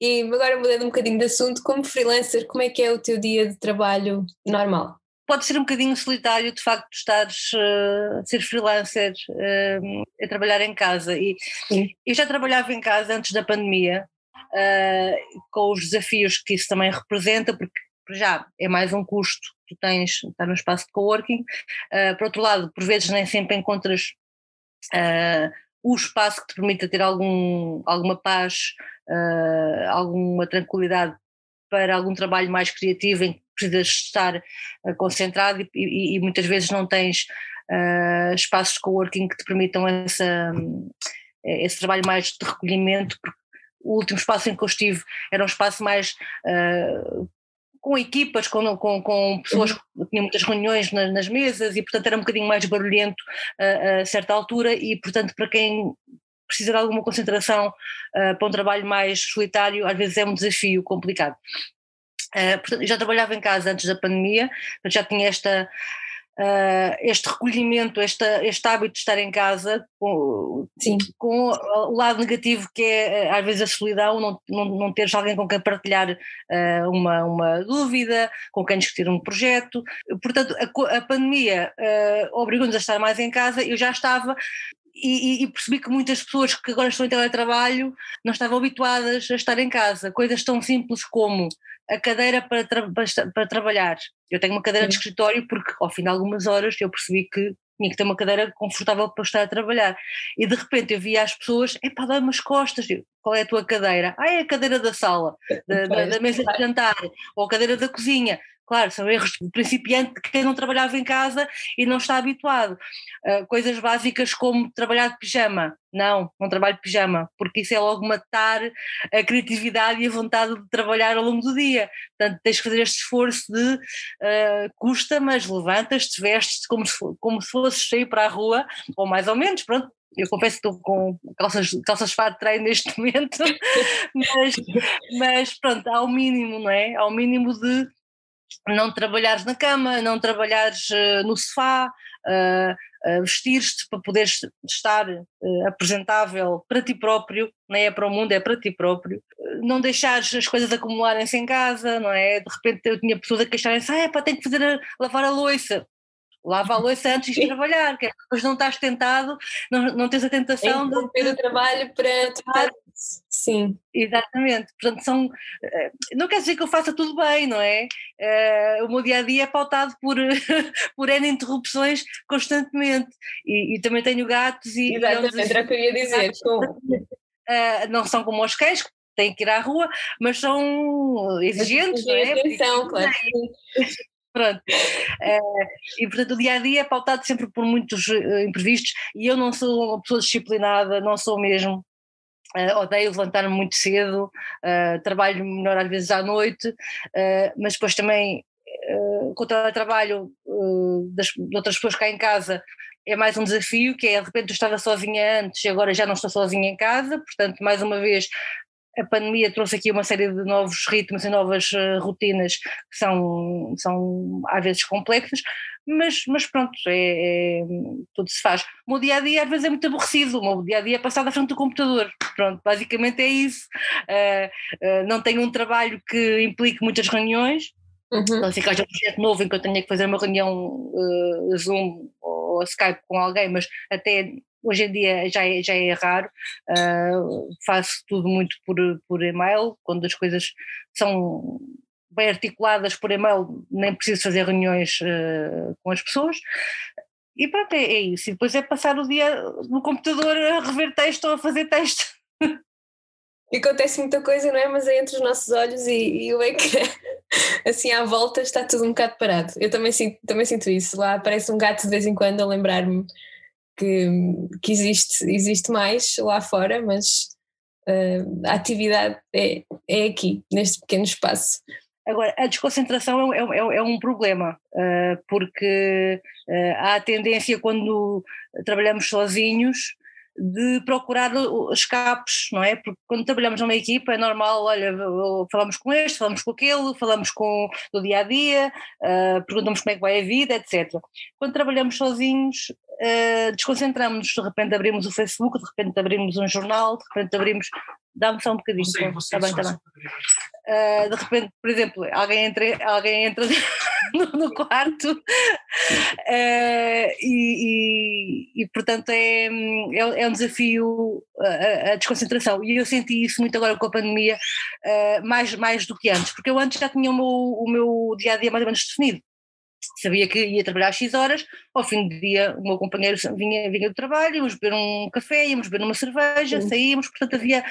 E agora mudando um bocadinho de assunto, como freelancer, como é que é o teu dia de trabalho normal? Pode ser um bocadinho solitário de facto estares uh, ser freelancer uh, a trabalhar em casa e Sim. eu já trabalhava em casa antes da pandemia uh, com os desafios que isso também representa porque já é mais um custo que tu tens estar no espaço de coworking uh, por outro lado por vezes nem sempre encontras o espaço que te permita ter algum, alguma paz alguma tranquilidade para algum trabalho mais criativo em que precisas estar uh, concentrado e, e, e, muitas vezes não tens uh, espaços de coworking que te permitam essa, esse trabalho mais de recolhimento, porque o último espaço em que eu estive era um espaço mais uh, com equipas, com, com, com pessoas uhum. que tinham muitas reuniões nas, nas, mesas e portanto era um bocadinho mais barulhento uh, a certa altura e portanto para quem precisa de alguma concentração uh, para um trabalho mais solitário às vezes é um desafio complicado. portanto, já trabalhava em casa antes da pandemia, já tinha esta uh, este recolhimento, este, este hábito de estar em casa, com, com, o lado negativo que é às vezes a solidão, não, não, não teres alguém com quem partilhar uh, uma, uma dúvida, com quem discutir um projeto. Portanto, a, a pandemia uh, obrigou-nos a estar mais em casa, eu já estava e, e, percebi que muitas pessoas que agora estão em teletrabalho não estavam habituadas a estar em casa. Coisas tão simples como a cadeira para, tra para, para trabalhar. Eu tenho uma cadeira Sim. de escritório porque ao fim de algumas horas eu percebi que tinha que ter uma cadeira confortável para estar a trabalhar. E de repente eu via as pessoas, epá, dá-me as costas, eu, qual é a tua cadeira? Ah, é a cadeira da sala, da, da, da mesa de jantar, ou a cadeira da cozinha. Claro, são erros de principiante de quem não trabalhava em casa e não está habituado. Uh, coisas básicas como trabalhar de pijama. Não, não trabalho de pijama, porque isso é logo matar a criatividade e a vontade de trabalhar ao longo do dia. Portanto, tens que fazer este esforço de uh, custa, mas levantas-te, vestes como se, como se fosses sair para a rua, ou mais ou menos, pronto, eu confesso que estou com calças, calças fato de treino neste momento, mas, mas pronto, ao mínimo, não é? Ao mínimo de não trabalhares na cama, não trabalhares uh, no sofá, uh, uh, vestir-te para poderes estar apresentável para ti próprio, não é para o mundo, é para ti próprio. Não deixares as coisas acumularem-se em casa, não é? De repente eu tinha pessoas a queixarem-se, ah, é pá, tenho que fazer a, lavar a louça lava a louça antes de trabalhar, que é depois não estás tentado, não, não tens a tentação de ter o trabalho para tratar Sim. Exatamente. Portanto, são. Eh, não quer dizer que eu faça tudo bem, não é? Uh, o meu dia a dia é pautado por, por N interrupções constantemente. E, e também tenho gatos e. Exatamente, era o que eu ia dizer. Uh, não são como os cães, têm que ir à rua, mas são exigentes, não é? Atenção, claro. Pronto. Uh, e portanto o dia a dia é pautado sempre por muitos uh, imprevistos e eu não sou uma pessoa disciplinada, não sou mesmo. Uh, odeio levantar-me muito cedo, uh, trabalho melhor às vezes à noite, mas depois também uh, com o trabalho das, de outras pessoas cá em casa é mais um desafio, que é de repente eu estava sozinha antes e agora já não estou sozinha em casa, portanto mais uma vez a pandemia trouxe aqui uma série de novos ritmos e novas rotinas que são, são às vezes complexas, mas, mas pronto, é, é, tudo se faz. O meu dia a dia às vezes é muito aborrecido, o meu dia a dia é passado à frente do computador. Pronto, basicamente é isso. Uh, uh, não tenho um trabalho que implique muitas reuniões, uhum. não sei que haja um projeto novo em que eu tenha que fazer uma reunião uh, Zoom ou Skype com alguém, mas até hoje em dia já é, já é raro, faço tudo muito por, por e-mail, quando as coisas são bem articuladas por e-mail, nem preciso fazer reuniões uh, com as pessoas. E pronto, é, é, isso. E depois é passar o dia no computador a rever texto ou a fazer texto. E acontece muita coisa, não é? Mas é entre os nossos olhos e, e o ecrã, assim à volta, está tudo um bocado parado. Eu também sinto, também sinto isso. Lá aparece um gato de vez em quando a lembrar-me que, que existe, existe mais lá fora, mas uh, a atividade é, é aqui, neste pequeno espaço. Agora, a desconcentração é, é, é um problema, uh, porque uh, há a tendência quando trabalhamos sozinhos de procurar escapes, não é? Porque quando trabalhamos numa equipa é normal, olha, falamos com este, falamos com aquele, falamos com do dia a dia, uh, perguntamos como é que vai a vida, etc. Quando trabalhamos sozinhos, uh, desconcentramos-nos, de repente abrimos o Facebook, de repente abrimos um jornal, de repente abrimos dá-me só um bocadinho. Sim, está bem, está bem. Uh, de repente, por exemplo, alguém entra, alguém entra no, quarto uh, e, e, e, portanto é, é, é um desafio a, a, desconcentração. E eu senti isso muito agora com a pandemia uh, mais, mais do que antes, porque eu antes já tinha o meu, o meu dia a dia mais ou menos definido. Sabia que ia trabalhar X horas, ao fim do dia o meu companheiro vinha, vinha do trabalho, íamos beber um café, íamos beber uma cerveja, saíamos, portanto havia,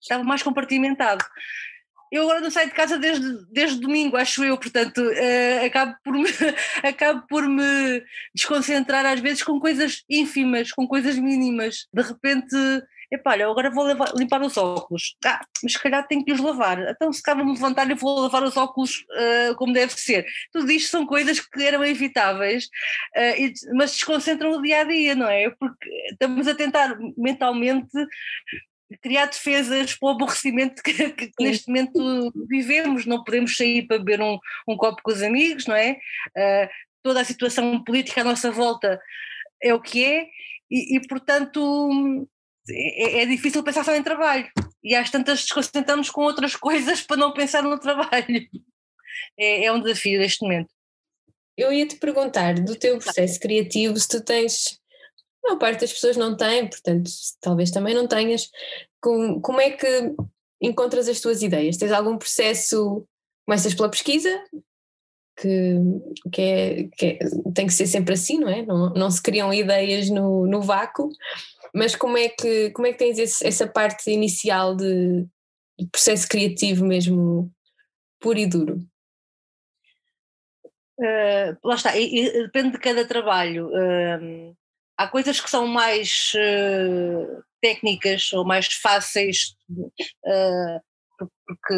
estava mais compartimentado. Eu agora não saio de casa desde, desde domingo, acho eu, portanto, uh, acabo, por me, acabo por me desconcentrar às vezes com coisas ínfimas, com coisas mínimas. De repente, epá, olha, agora vou levar, limpar os óculos. Ah, mas se calhar tenho que os lavar. Então, se calhar vou-me levantar e vou lavar os óculos uh, como deve ser. Tudo isto são coisas que eram evitáveis, uh, e, mas desconcentram o dia a dia, não é? Porque estamos a tentar mentalmente criar defesas para o aborrecimento que, que, neste momento vivemos, não podemos sair para beber um, um copo com os amigos, não é? Uh, toda a situação política à nossa volta é o que é, e, e portanto é, é, difícil pensar só em trabalho, e às tantas desconcentramos com outras coisas para não pensar no trabalho. É, é um desafio neste momento. Eu ia te perguntar do teu processo criativo se tu tens a parte das pessoas não tem, portanto, talvez também não tenhas. Como, como é que encontras as tuas ideias? Tens algum processo? Começas pela pesquisa, que, que, é, que é, tem que ser sempre assim, não é? Não, não se criam ideias no, no vácuo, mas como é que, como é que tens esse, essa parte inicial de, de, processo criativo mesmo puro e duro? Uh, lá está, e, e, depende de cada trabalho. Uh, há coisas que são mais uh, técnicas ou mais fáceis, uh, porque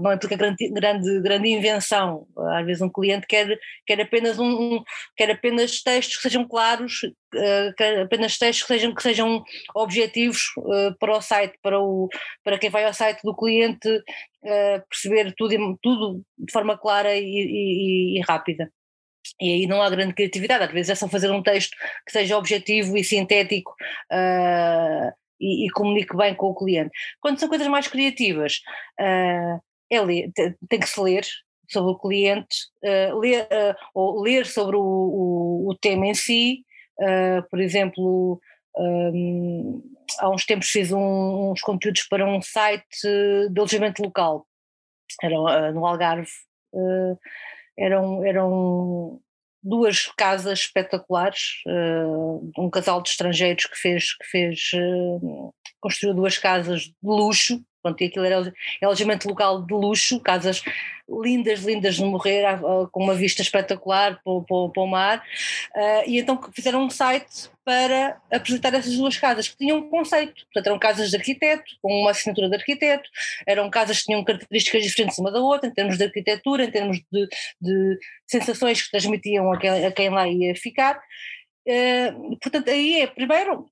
não implica grande, grande, grande invenção. Às vezes um cliente quer, quer, apenas, um, quer apenas textos que sejam claros, uh, quer apenas textos que sejam, que sejam objetivos para o site, para, o, para quem vai ao site do cliente perceber tudo, tudo de forma clara e, e, e rápida e aí não há grande criatividade, às vezes é só fazer um texto que seja objetivo e sintético uh, e, e, comunique bem com o cliente. Quando são coisas mais criativas, uh, é ler, tem que se ler sobre o cliente, uh, ler, ou ler sobre o, o, o tema em si, por exemplo, um, há uns tempos fiz um, uns conteúdos para um site de alojamento local, era no Algarve, eram, eram duas casas espetaculares, uh, um casal de estrangeiros que fez, que fez uh, construiu duas casas de luxo, pronto, e aquilo era alojamento local de luxo, casas lindas, lindas de morrer, com uma vista espetacular para, para, para o mar, uh, e então fizeram um site para apresentar essas duas casas, que tinham um conceito, portanto eram casas de arquiteto, com uma assinatura de arquiteto, eram casas que tinham características diferentes uma da outra, em termos de arquitetura, em termos de, de sensações que transmitiam a quem, a quem lá ia ficar, uh, portanto aí é, primeiro,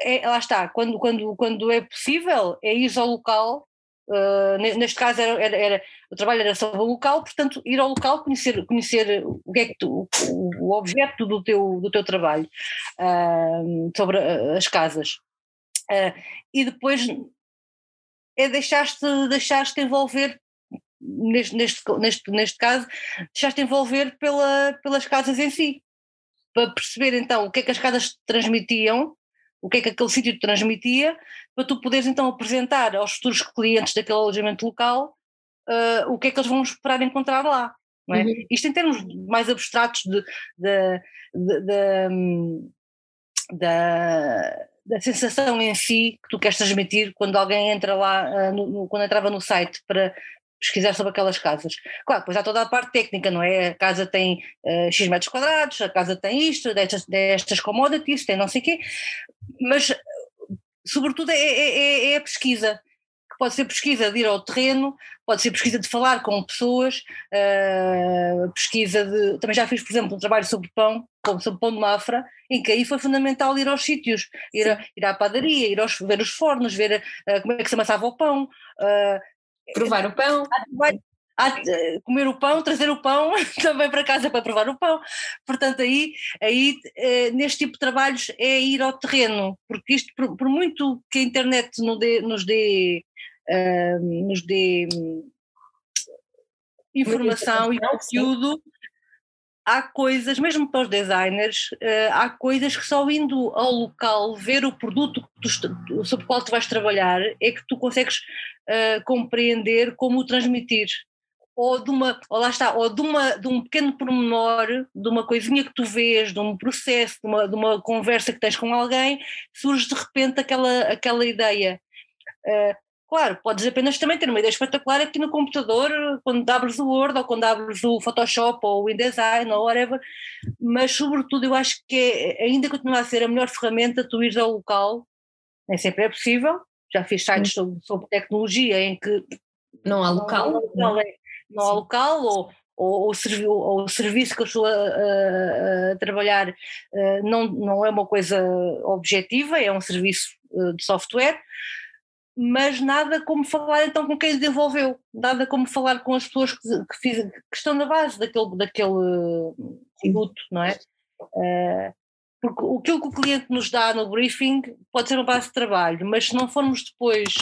é, lá está, quando, quando, quando é possível, é ir ao local. Uh, neste caso era, era, era, o trabalho era sobre o local, portanto ir ao local conhecer, conhecer o que é que tu, o, o objeto do teu, do teu trabalho uh, sobre as casas uh, e depois é deixar-te deixar envolver neste, neste, neste, neste caso deixar-te envolver pela, pelas casas em si para perceber então o que é que as casas transmitiam o que é que aquele sítio te transmitia, para tu poderes então apresentar aos futuros clientes daquele alojamento local uh, o que é que eles vão esperar encontrar lá. Não é? Uhum. Isto em termos mais abstratos de, de, de, de da, da sensação em si que tu queres transmitir quando alguém entra lá, no, no, quando entrava no site para, pesquisar sobre aquelas casas. Claro, depois há toda a parte técnica, não é? A casa tem uh, X metros quadrados, a casa tem isto, destas, destas commodities, tem não sei o quê, mas sobretudo é, é, é, é, a pesquisa, que pode ser pesquisa de ir ao terreno, pode ser pesquisa de falar com pessoas, uh, pesquisa de. Também já fiz, por exemplo, um trabalho sobre pão, sobre pão de Mafra, em que aí foi fundamental ir aos sítios, ir, a, ir à padaria, ir aos, ver os fornos, ver uh, como é que se amassava o pão. Uh, Provar o pão. comer o pão, trazer o pão também para casa para provar o pão. Portanto, aí, aí eh, neste tipo de trabalhos é ir ao terreno, porque isto, por, por muito que a internet nos dê, nos dê, uh, nos dê informação e conteúdo, há coisas, mesmo para os designers, uh, há coisas que só indo ao local ver o produto tu, sobre o qual tu vais trabalhar é que tu consegues uh, compreender como o transmitir. Ou de uma, ou lá está, ou de, uma, de um pequeno pormenor, de uma coisinha que tu vês, de um processo, de uma, de uma conversa que tens com alguém, surge de repente aquela, aquela ideia. Uh, Claro, podes apenas também ter uma ideia espetacular aqui no computador, quando abres o Word ou quando abres o Photoshop ou o InDesign ou whatever, mas sobretudo eu acho que é, ainda continua a ser a melhor ferramenta tu ires ao local, nem sempre é possível, já fiz sites sobre, sobre tecnologia em que não há local, não, não, é, não há local ou, ou, o, servi ou o serviço que eu estou a, a, a trabalhar uh, não, não é uma coisa objetiva, é um serviço uh, de software, mas nada como falar então com quem desenvolveu, nada como falar com as pessoas que, que, fiz, que estão na base daquele, daquele produto, não é? Uh, porque aquilo que o cliente nos dá no briefing pode ser uma base de trabalho, mas se não formos depois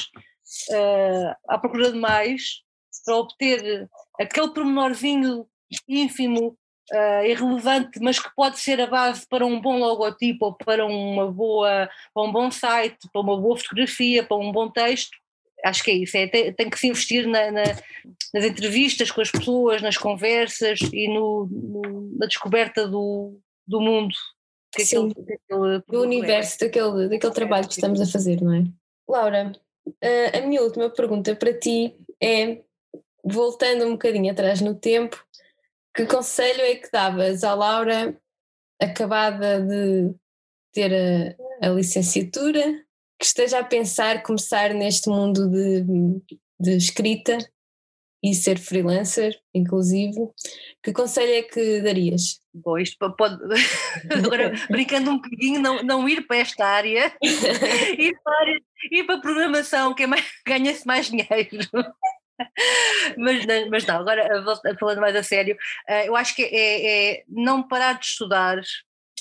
uh, à procura de mais, para obter aquele pormenorzinho ínfimo uh, irrelevante, mas que pode ser a base para um bom logotipo, ou para uma boa, para um bom site, para uma boa fotografia, para um bom texto. Acho que é isso, é, tem, tem que se investir na, na, nas entrevistas com as pessoas, nas conversas e no, no, na descoberta do, do mundo. Que Sim, aquele, do universo é. daquele, daquele trabalho que estamos a fazer, não é? Laura, a, a minha última pergunta para ti é, voltando um bocadinho atrás no tempo, que conselho é que davas à Laura, acabada de ter a, a licenciatura, que esteja a pensar começar neste mundo de, de escrita e ser freelancer, inclusive, que conselho é que darias? Bom, isto pode. Agora, brincando um bocadinho, não, não ir para esta área, ir para, ir para a programação, que é mais, ganha-se mais dinheiro mas, mas não, agora falando mais a sério, eh, eu acho que é, é não parar de estudar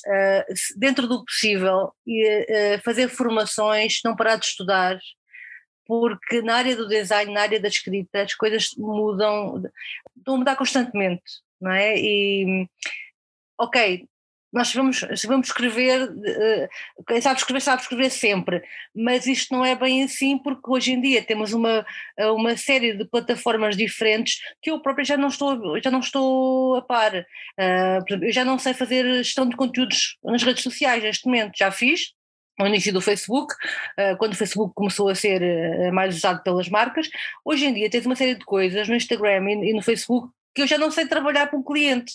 eh, dentro do possível e eh, fazer formações, não parar de estudar, porque na área do design, na área da escrita, as coisas mudam, estão a mudar constantemente, não é? E ok, nós sabemos, sabemos escrever, quem sabe escrever sabe escrever sempre, mas isto não é bem assim porque hoje em dia temos uma, uma série de plataformas diferentes que eu própria já não estou, já não estou a par. eu já não sei fazer gestão de conteúdos nas redes sociais neste momento, já fiz, no início do Facebook, quando o Facebook começou a ser mais usado pelas marcas. Hoje em dia tens uma série de coisas no Instagram e no Facebook que eu já não sei trabalhar para um cliente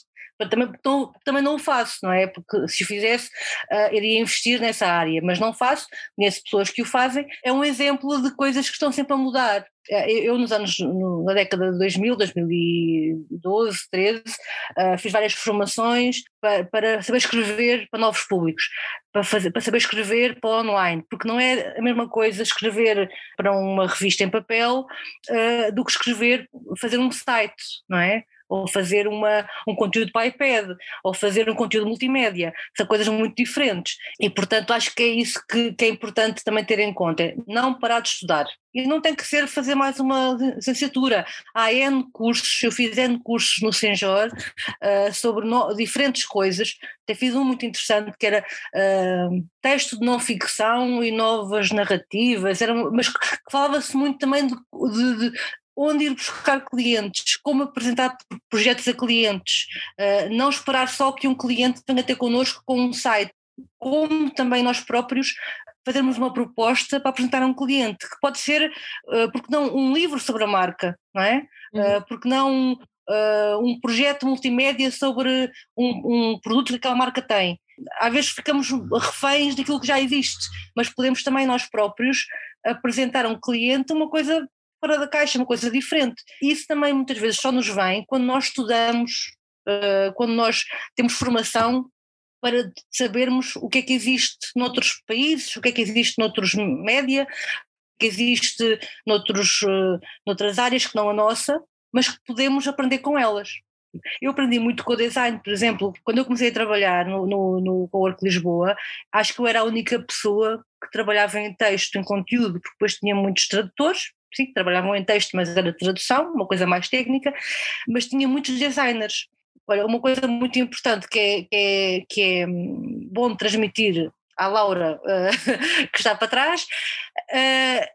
também, então, também não o faço, não é? Porque se o fizesse, uh, iria investir nessa área, mas não faço, conheço pessoas que o fazem, é um exemplo de coisas que estão sempre a mudar. Ah, eu, nos anos, na década de 2000, 2012, 13, uh, fiz várias formações para, para, saber escrever para novos públicos, para, fazer, para saber escrever para online, porque não é a mesma coisa escrever para uma revista em papel uh, do que escrever, fazer um site, não é? Ou fazer uma, um conteúdo para iPad, ou fazer um conteúdo multimédia, são coisas muito diferentes. E, portanto, acho que é isso que, que é importante também ter em conta: não parar de estudar. E não tem que ser fazer mais uma licenciatura. Há N cursos, eu fiz N cursos no Senjor uh, sobre no, diferentes coisas. Até fiz um muito interessante que era uh, texto de não ficção e novas narrativas, era, mas falava-se muito também de, de, de onde ir buscar clientes, como apresentar projetos a clientes, uh, não esperar só que um cliente venha ter connosco com um site, como também nós próprios fazermos uma proposta para apresentar a um cliente, que pode ser, uh, porque não, um livro sobre a marca, não é? Uhum. Uh, porque não um projeto multimédia sobre um, um, produto que aquela marca tem. Às vezes ficamos reféns daquilo que já existe, mas podemos também nós próprios apresentar a um cliente uma coisa fora da caixa, uma coisa diferente. Isso também muitas vezes só nos vem quando nós estudamos, uh, quando nós temos formação para sabermos o que é que existe noutros países, o que é que existe noutros média, o que existe noutros, uh, noutras áreas que não a nossa, mas que podemos aprender com elas. Eu aprendi muito com o design, por exemplo, quando eu comecei a trabalhar no, no, no Cowork Lisboa, acho que eu era a única pessoa que trabalhava em texto, em conteúdo, porque depois tinha muitos tradutores, sim, trabalhavam em texto, mas era tradução, uma coisa mais técnica, mas tinha muitos designers. Olha, uma coisa muito importante que é, que é, que é hum, bom transmitir à Laura uh, que está para trás uh,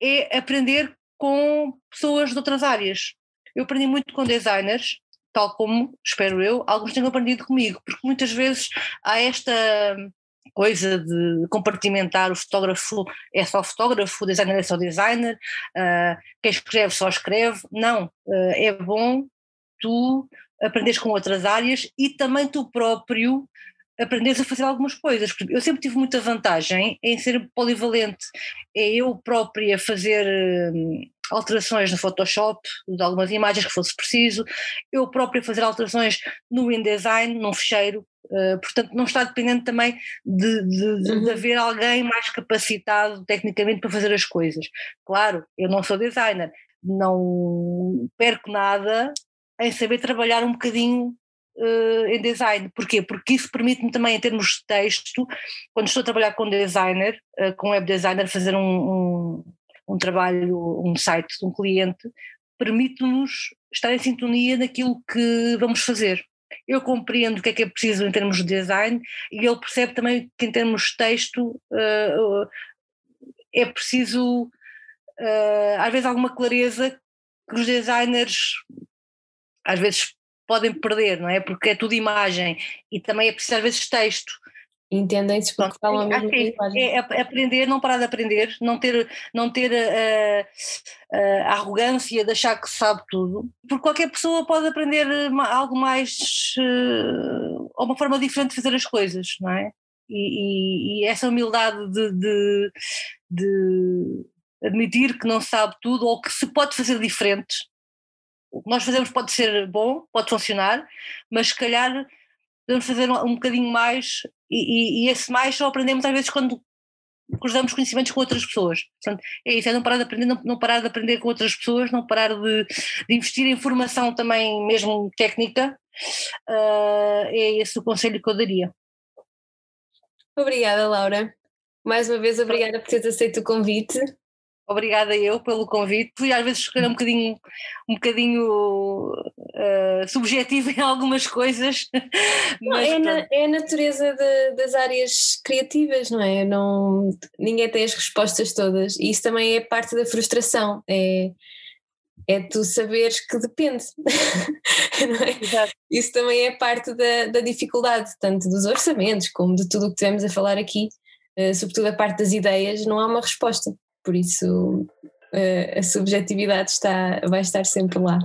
é aprender com pessoas de outras áreas. Eu aprendi muito com designers, tal como, espero eu, alguns tenham aprendido comigo, porque muitas vezes há esta coisa de compartimentar o fotógrafo é só fotógrafo, o designer é só designer, uh, quem escreve só escreve. Não, uh, é bom tu aprenderes com outras áreas e também tu próprio aprenderes a fazer algumas coisas. Eu sempre tive muita vantagem em ser polivalente. É eu própria fazer hum, alterações no Photoshop de algumas imagens que fosse preciso, eu própria fazer alterações no InDesign, num fecheiro, uh, portanto não está dependente também de, de, de, uhum. de, haver alguém mais capacitado tecnicamente para fazer as coisas. Claro, eu não sou designer, não perco nada em saber trabalhar um bocadinho uh, em design. Porquê? Porque isso permite-me também, em termos de texto, quando estou a trabalhar com designer, uh, com web designer, fazer um, um, um trabalho, um site de um cliente, permite-nos estar em sintonia daquilo que vamos fazer. Eu compreendo o que é que é preciso em termos de design e ele percebe também que em termos de texto uh, é preciso uh, às vezes alguma clareza que os designers às vezes podem perder, não é? Porque é tudo imagem e também é preciso às vezes texto. Entendem-se porque falam a mesma linguagem. É, é, aprender, não parar de aprender, não ter, não ter a, a, a, arrogância de achar que sabe tudo, porque qualquer pessoa pode aprender algo mais, ou uma forma diferente de fazer as coisas, não é? E, e, e essa humildade de, de, de admitir que não sabe tudo ou que se pode fazer diferente o que nós fazemos pode ser bom, pode funcionar, mas se calhar podemos fazer um, um bocadinho mais e, e, e, esse mais só aprendemos às vezes quando cruzamos conhecimentos com outras pessoas. Portanto, é isso, é não parar de aprender, não, não parar de aprender com outras pessoas, não parar de, de investir em formação também mesmo técnica, uh, é esse o conselho que eu daria. Obrigada, Laura. Mais uma vez, obrigada por teres aceito o convite. Obrigada eu pelo convite. Fui às vezes um bocadinho, um bocadinho uh, subjetivo em algumas coisas. Não, é, na, é, a natureza de, das áreas criativas, não é? Não, ninguém tem as respostas todas. E isso também é parte da frustração. É, é tu saberes que depende. é? Isso também é parte da, da dificuldade, tanto dos orçamentos como de tudo o que tivemos a falar aqui. Uh, sobretudo a parte das ideias, não há uma resposta por isso a subjetividade está, vai estar sempre lá.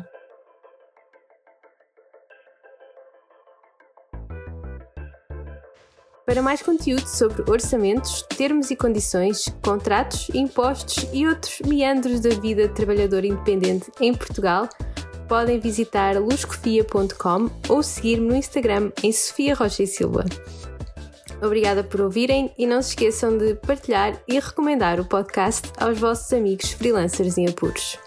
Para mais conteúdo sobre orçamentos, termos e condições, contratos, impostos e outros meandros da vida de trabalhador independente em Portugal, podem visitar luscofia.com ou seguir-me no Instagram em Sofia Rocha e Silva. Obrigada por ouvirem e não se esqueçam de partilhar e recomendar o podcast aos vossos amigos freelancers em apuros.